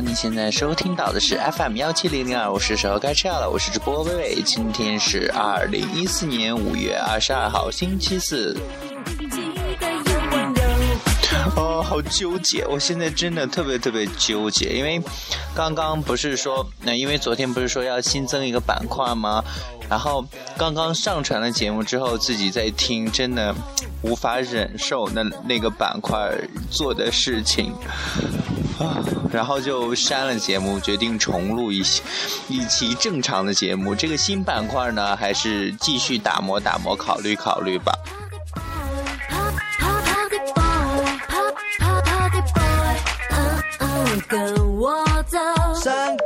你现在收听到的是 FM 幺七零零二，我是时候该吃药了，我是主播微微，今天是二零一四年五月二十二号，星期四。哦，好纠结，我现在真的特别特别纠结，因为刚刚不是说，那因为昨天不是说要新增一个板块吗？然后刚刚上传了节目之后，自己在听，真的无法忍受那那个板块做的事情。啊，然后就删了节目，决定重录一一期正常的节目。这个新板块呢，还是继续打磨打磨，考虑考虑吧。跟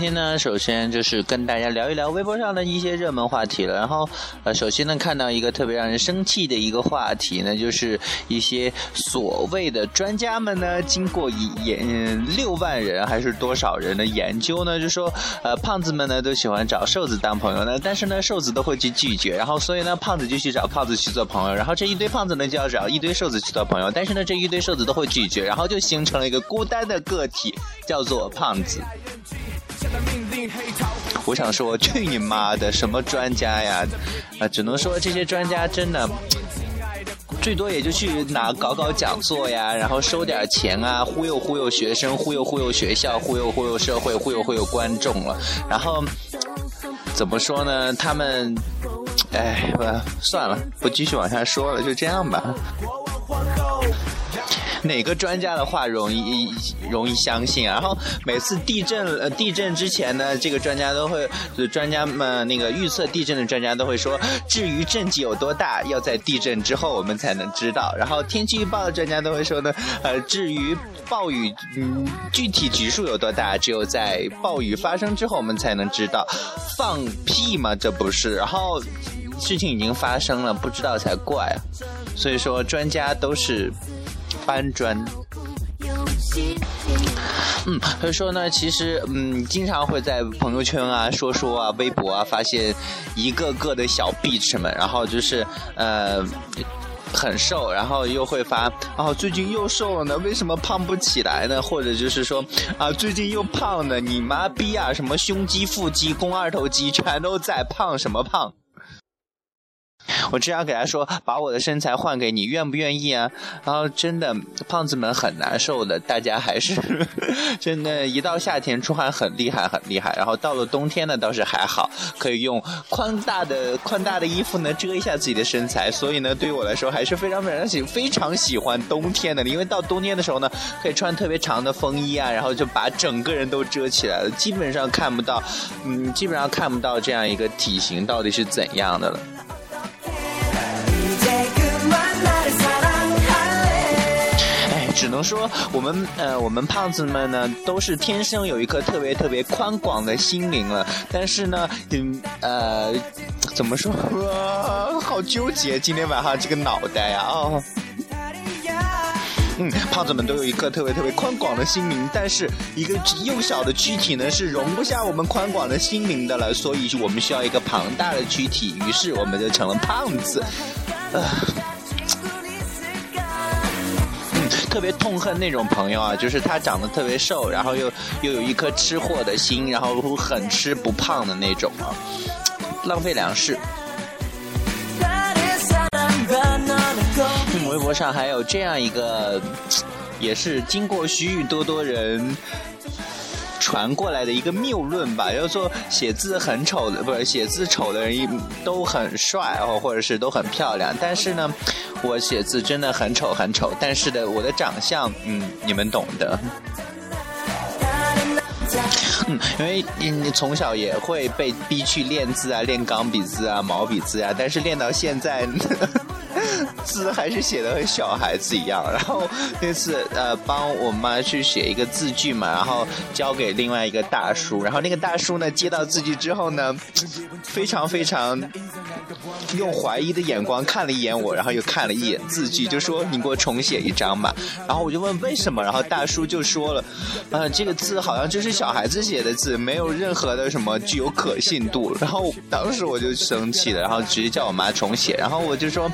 今天呢，首先就是跟大家聊一聊微博上的一些热门话题了。然后，呃，首先呢，看到一个特别让人生气的一个话题呢，就是一些所谓的专家们呢，经过研六万人还是多少人的研究呢，就说，呃，胖子们呢都喜欢找瘦子当朋友呢，但是呢，瘦子都会去拒绝，然后所以呢，胖子就去找胖子去做朋友，然后这一堆胖子呢就要找一堆瘦子去做朋友，但是呢，这一堆瘦子都会拒绝，然后就形成了一个孤单的个体，叫做胖子。我想说，去你妈的！什么专家呀？啊，只能说这些专家真的，最多也就去哪搞搞讲座呀，然后收点钱啊，忽悠忽悠学生，忽悠忽悠学校，忽悠忽悠社会，忽悠忽悠观众了。然后怎么说呢？他们，哎，算了，不继续往下说了，就这样吧。哪个专家的话容易容易相信啊？然后每次地震呃地震之前呢，这个专家都会，专家们那个预测地震的专家都会说，至于震级有多大，要在地震之后我们才能知道。然后天气预报的专家都会说呢，呃，至于暴雨嗯具体级数有多大，只有在暴雨发生之后我们才能知道。放屁嘛，这不是？然后事情已经发生了，不知道才怪！所以说专家都是。搬砖，嗯，所以说呢，其实嗯，经常会在朋友圈啊、说说啊、微博啊，发现一个个的小碧池们，然后就是呃很瘦，然后又会发啊最近又瘦了呢，为什么胖不起来呢？或者就是说啊最近又胖呢，你妈逼啊，什么胸肌、腹肌、肱二头肌全都在胖，什么胖？我只想给他说，把我的身材换给你，愿不愿意啊？然后真的，胖子们很难受的，大家还是 真的，一到夏天出汗很厉害，很厉害。然后到了冬天呢，倒是还好，可以用宽大的宽大的衣服呢遮一下自己的身材。所以呢，对于我来说还是非常非常喜非常喜欢冬天的，因为到冬天的时候呢，可以穿特别长的风衣啊，然后就把整个人都遮起来了，基本上看不到，嗯，基本上看不到这样一个体型到底是怎样的了。只能说我们呃，我们胖子们呢，都是天生有一颗特别特别宽广的心灵了。但是呢，嗯呃，怎么说？好纠结，今天晚上这个脑袋呀哦。嗯，胖子们都有一颗特别特别宽广的心灵，但是一个幼小的躯体呢，是容不下我们宽广的心灵的了。所以，我们需要一个庞大的躯体，于是我们就成了胖子。呃。特别痛恨那种朋友啊，就是他长得特别瘦，然后又又有一颗吃货的心，然后很吃不胖的那种啊，浪费粮食。微博上还有这样一个，也是经过许许多多人。传过来的一个谬论吧，要说写字很丑的，不是写字丑的人都很帅哦，或者是都很漂亮。但是呢，我写字真的很丑很丑。但是的，我的长相，嗯，你们懂的。因为你你从小也会被逼去练字啊，练钢笔字啊、毛笔字啊，但是练到现在。字还是写的和小孩子一样，然后那次呃帮我妈去写一个字句嘛，然后交给另外一个大叔，然后那个大叔呢接到字据之后呢，非常非常用怀疑的眼光看了一眼我，然后又看了一眼字句，就说你给我重写一张吧。然后我就问为什么，然后大叔就说了，呃，这个字好像就是小孩子写的字，没有任何的什么具有可信度。然后当时我就生气了，然后直接叫我妈重写。然后我就说，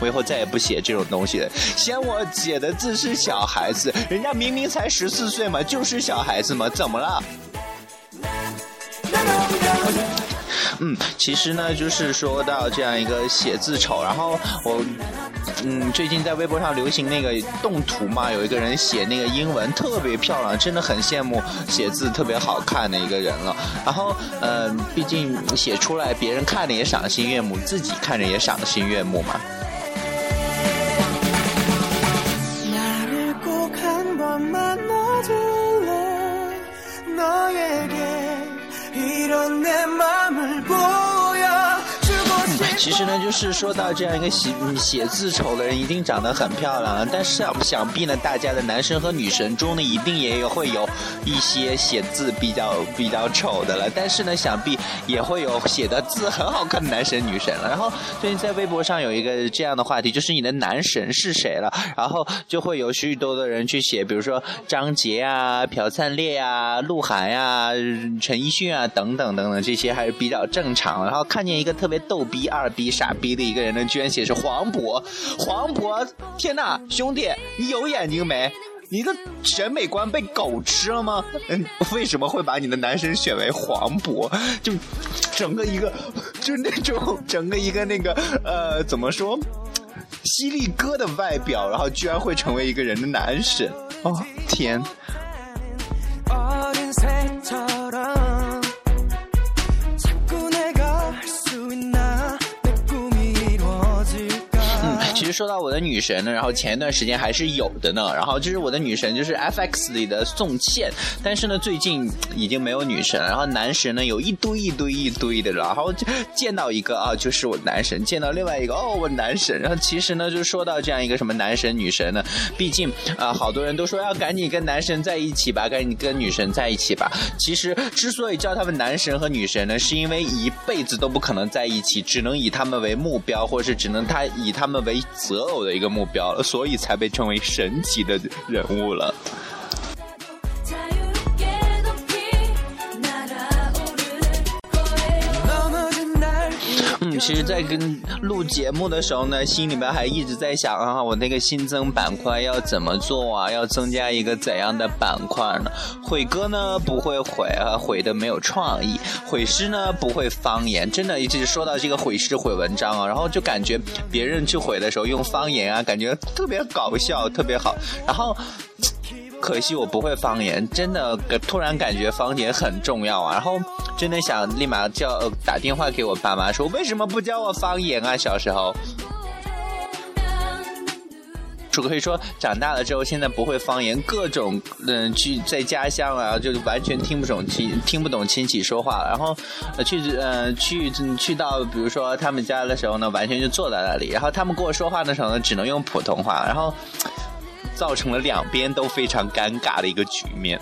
我以后再也不写这种东西了。嫌我写的字是小孩子，人家明明才十四岁嘛，就是小孩子嘛，怎么了？嗯，其实呢，就是说到这样一个写字丑，然后我，嗯，最近在微博上流行那个动图嘛，有一个人写那个英文特别漂亮，真的很羡慕写字特别好看的一个人了。然后，嗯，毕竟写出来别人看着也赏心悦目，自己看着也赏心悦目嘛。其实呢，就是说到这样一个写写字丑的人，一定长得很漂亮。但是啊想必呢，大家的男神和女神中呢，一定也有会有一些写字比较比较丑的了。但是呢，想必也会有写的字很好看的男神女神了。然后最近在微博上有一个这样的话题，就是你的男神是谁了？然后就会有许多的人去写，比如说张杰啊、朴灿烈啊、鹿晗呀、陈奕迅啊等等等等，这些还是比较正常。然后看见一个特别逗逼二。逼傻逼的一个人呢，居然写是黄渤，黄渤，天呐，兄弟，你有眼睛没？你的审美观被狗吃了吗？嗯，为什么会把你的男神选为黄渤？就整个一个，就那种整个一个那个呃，怎么说，犀利哥的外表，然后居然会成为一个人的男神？哦，天！说到我的女神呢，然后前一段时间还是有的呢。然后就是我的女神就是 FX 里的宋茜，但是呢最近已经没有女神了。然后男神呢有一堆一堆一堆的，然后就见到一个啊就是我男神，见到另外一个哦我男神。然后其实呢就说到这样一个什么男神女神呢，毕竟啊好多人都说要赶紧跟男神在一起吧，赶紧跟女神在一起吧。其实之所以叫他们男神和女神呢，是因为一辈子都不可能在一起，只能以他们为目标，或是只能他以他们为。择偶的一个目标了，所以才被称为神奇的人物了。其实，在跟录节目的时候呢，心里面还一直在想啊，我那个新增板块要怎么做啊？要增加一个怎样的板块呢？毁歌呢不会毁啊，毁的没有创意；毁诗呢不会方言，真的一直说到这个毁诗毁文章啊，然后就感觉别人去毁的时候用方言啊，感觉特别搞笑，特别好。然后。可惜我不会方言，真的突然感觉方言很重要啊！然后真的想立马叫打电话给我爸妈说，为什么不教我方言啊？小时候，就可以说长大了之后，现在不会方言，各种嗯去在家乡啊，就完全听不懂亲听不懂亲戚说话，然后去呃去去到比如说他们家的时候呢，完全就坐在那里，然后他们跟我说话的时候呢，只能用普通话，然后。造成了两边都非常尴尬的一个局面。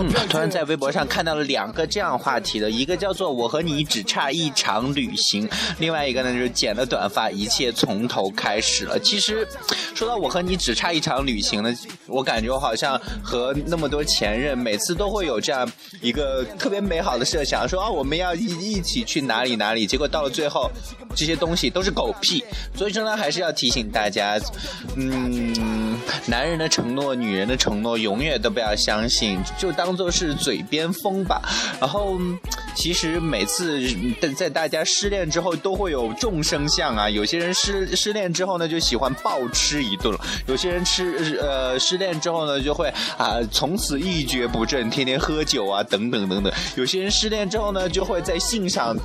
嗯，突然在微博上看到了两个这样话题的，一个叫做“我和你只差一场旅行”，另外一个呢就是剪了短发，一切从头开始了。其实，说到我和你只差一场旅行呢，我感觉我好像和那么多前任每次都会有这样一个特别美好的设想，说啊我们要一一起去哪里哪里，结果到了最后，这些东西都是狗屁。所以说呢，还是要提醒大家，嗯。男人的承诺，女人的承诺，永远都不要相信，就当做是嘴边风吧。然后，其实每次在大家失恋之后，都会有众生相啊。有些人失失恋之后呢，就喜欢暴吃一顿；有些人吃呃失恋之后呢，就会啊从此一蹶不振，天天喝酒啊等等等等。有些人失恋之后呢，就会在性上。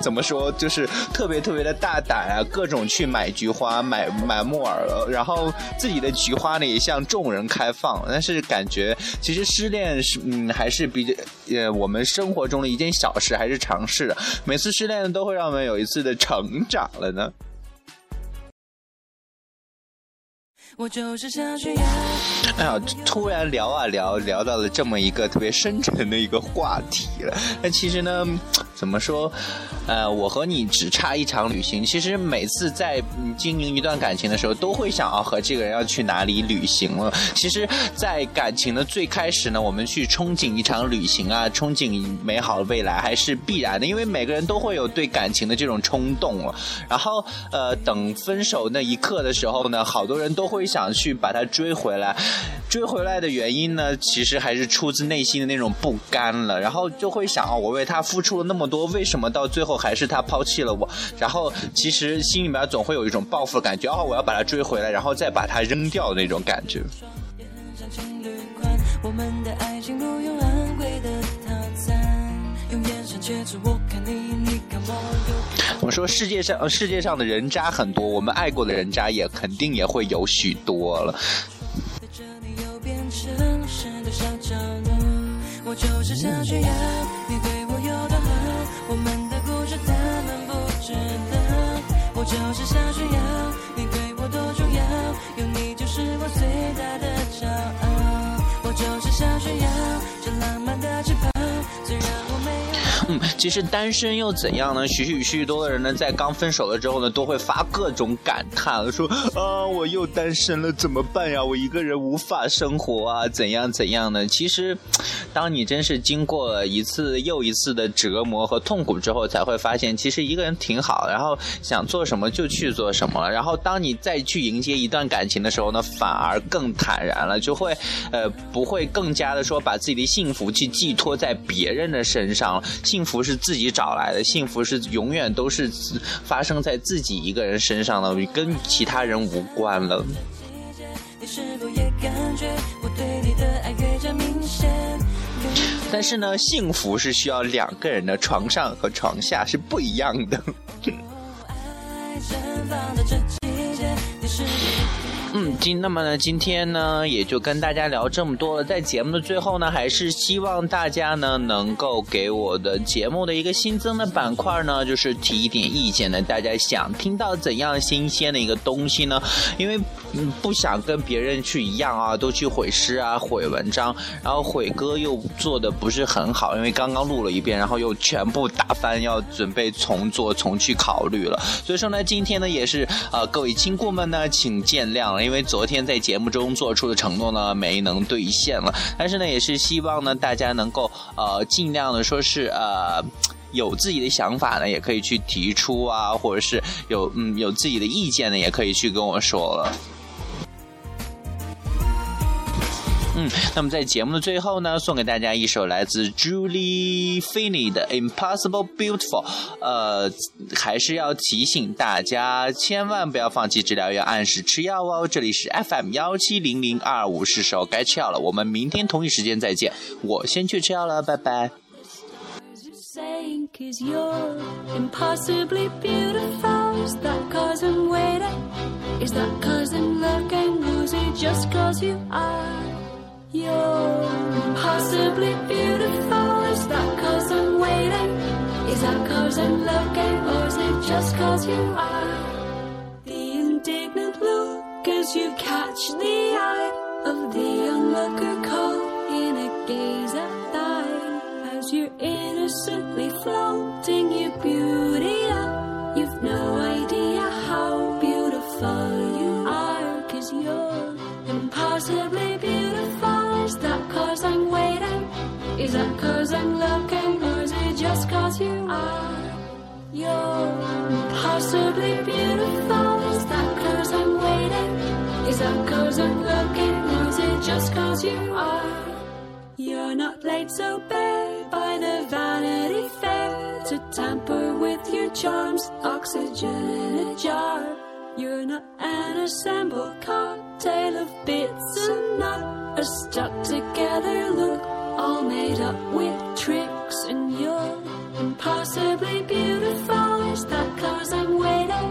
怎么说？就是特别特别的大胆啊，各种去买菊花、买买木耳，然后自己的菊花呢也向众人开放。但是感觉其实失恋是嗯还是比较呃我们生活中的一件小事，还是尝试的。每次失恋都会让我们有一次的成长了呢。我就是想去哎呀，突然聊啊聊，聊到了这么一个特别深沉的一个话题了。那其实呢，怎么说？呃，我和你只差一场旅行。其实每次在经营一段感情的时候，都会想要和这个人要去哪里旅行了。其实，在感情的最开始呢，我们去憧憬一场旅行啊，憧憬美好的未来，还是必然的。因为每个人都会有对感情的这种冲动了。然后，呃，等分手那一刻的时候呢，好多人都会。想去把他追回来，追回来的原因呢，其实还是出自内心的那种不甘了，然后就会想啊，我为他付出了那么多，为什么到最后还是他抛弃了我？然后其实心里面总会有一种报复的感觉，哦，我要把他追回来，然后再把他扔掉那种感觉。我们说世界上世界上的人渣很多，我们爱过的人渣也肯定也会有许多了。我是想炫耀，你对我多重要，有你就是我最大的骄傲。我就是想炫耀，这浪漫的翅膀。其实单身又怎样呢？许许许多的人呢，在刚分手了之后呢，都会发各种感叹，说啊，我又单身了，怎么办呀？我一个人无法生活啊，怎样怎样的？其实，当你真是经过了一次又一次的折磨和痛苦之后，才会发现，其实一个人挺好。然后想做什么就去做什么。然后当你再去迎接一段感情的时候呢，反而更坦然了，就会呃不会更加的说把自己的幸福去寄托在别人的身上。幸福是。是自己找来的幸福，是永远都是发生在自己一个人身上的，跟其他人无关了。但是呢，幸福是需要两个人的，床上和床下是不一样的。嗯，今那么呢，今天呢也就跟大家聊这么多了。在节目的最后呢，还是希望大家呢能够给我的节目的一个新增的板块呢，就是提一点意见呢。大家想听到怎样新鲜的一个东西呢？因为嗯不想跟别人去一样啊，都去毁诗啊、毁文章，然后毁歌又做的不是很好，因为刚刚录了一遍，然后又全部打翻，要准备重做、重去考虑了。所以说呢，今天呢也是呃各位亲故们呢，请见谅。因因为昨天在节目中做出的承诺呢没能兑现了，但是呢也是希望呢大家能够呃尽量的说是呃有自己的想法呢也可以去提出啊，或者是有嗯有自己的意见呢也可以去跟我说了。那么在节目的最后呢送给大家一首来自 julie finny 的 impossiblebeautiful 呃还是要提醒大家千万不要放弃治疗要按时吃药哦。这里是 fm 幺七零零二五是时候该吃药了我们明天同一时间再见。我先去吃药了拜拜。Or is it just cause you are? The indignant look as you catch the eye of the onlooker caught in a gaze at thine. As you're innocently flaunting your beauty up, Is that cause I'm looking? It just cause you are? You're impossibly beautiful. Is that cause I'm waiting? Is that cause I'm looking? It just cause you are? You're not laid so bare by the vanity fair to tamper with your charms, oxygen in a jar. You're not an assembled cocktail of bits and not a stuck together look, all made up with tricks, and you're impossibly beautiful. Is that cause I'm waiting?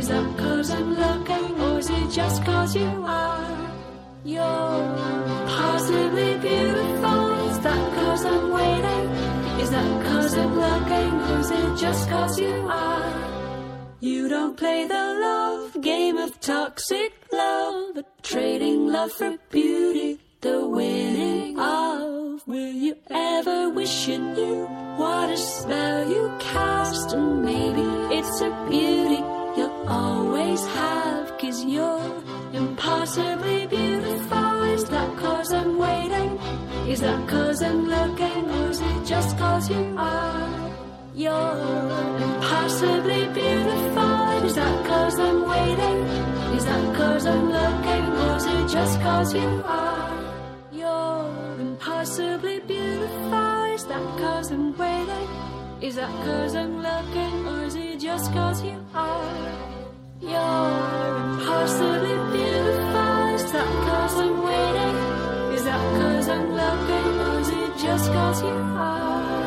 Is that cause I'm looking? Or is it just cause you are? You're impossibly beautiful. Is that cause I'm waiting? Is that cause I'm looking? Or is it just cause you are? You don't play the love game of toxic love, but trading love for beauty, the winning. Will you ever wish you knew what a spell you cast? And maybe it's a beauty you'll always have, cause you're impossibly beautiful. Is that cause I'm waiting? Is that cause I'm looking? Or is it just cause you are? You're impossibly beautiful. Is that cause I'm waiting? Is that cause I'm looking? Or is it just cause you are? Impossibly beautiful. Is that cause I'm waiting? Is that cause I'm looking? Or is it just cause you are? You're impossibly beautiful. Is that cause I'm waiting? Is that cause I'm looking? Or is it just cause you are?